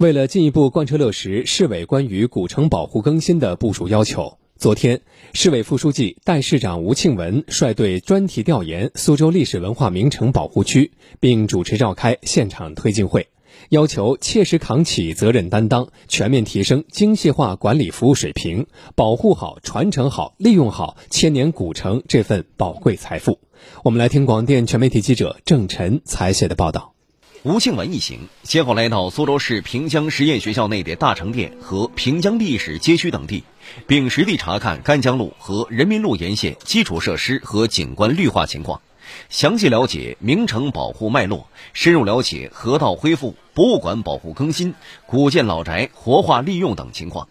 为了进一步贯彻落实市委关于古城保护更新的部署要求，昨天，市委副书记、代市长吴庆文率队专题调研苏州历史文化名城保护区，并主持召开现场推进会，要求切实扛起责任担当，全面提升精细化管理服务水平，保护好、传承好、利用好千年古城这份宝贵财富。我们来听广电全媒体记者郑晨采写的报道。吴庆文一行先后来到苏州市平江实验学校内的大成殿和平江历史街区等地，并实地查看干江路和人民路沿线基础设施和景观绿化情况，详细了解名城保护脉络，深入了解河道恢复、博物馆保护更新、古建老宅活化利用等情况。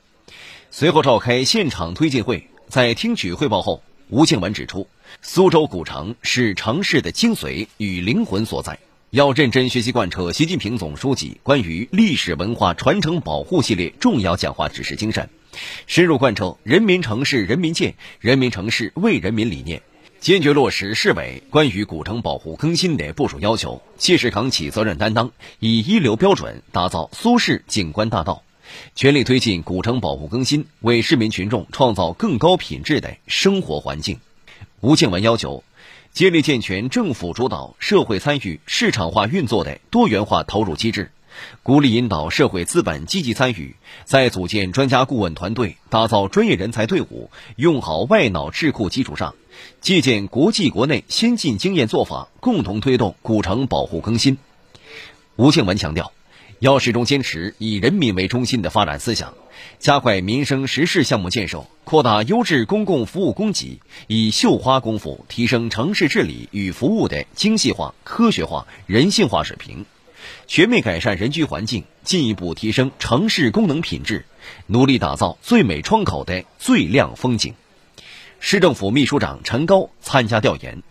随后召开现场推进会，在听取汇报后，吴庆文指出，苏州古城是城市的精髓与灵魂所在。要认真学习贯彻习近平总书记关于历史文化传承保护系列重要讲话指示精神，深入贯彻“人民城市人民建，人民城市为人民”理念，坚决落实市委关于古城保护更新的部署要求，切实扛起责任担当，以一流标准打造苏式景观大道，全力推进古城保护更新，为市民群众创造更高品质的生活环境。吴建文要求。建立健全政府主导、社会参与、市场化运作的多元化投入机制，鼓励引导社会资本积极参与，在组建专家顾问团队、打造专业人才队伍、用好外脑智库基础上，借鉴国际国内先进经验做法，共同推动古城保护更新。吴庆文强调。要始终坚持以人民为中心的发展思想，加快民生实事项目建设，扩大优质公共服务供给，以绣花功夫提升城市治理与服务的精细化、科学化、人性化水平，全面改善人居环境，进一步提升城市功能品质，努力打造最美窗口的最亮风景。市政府秘书长陈高参加调研。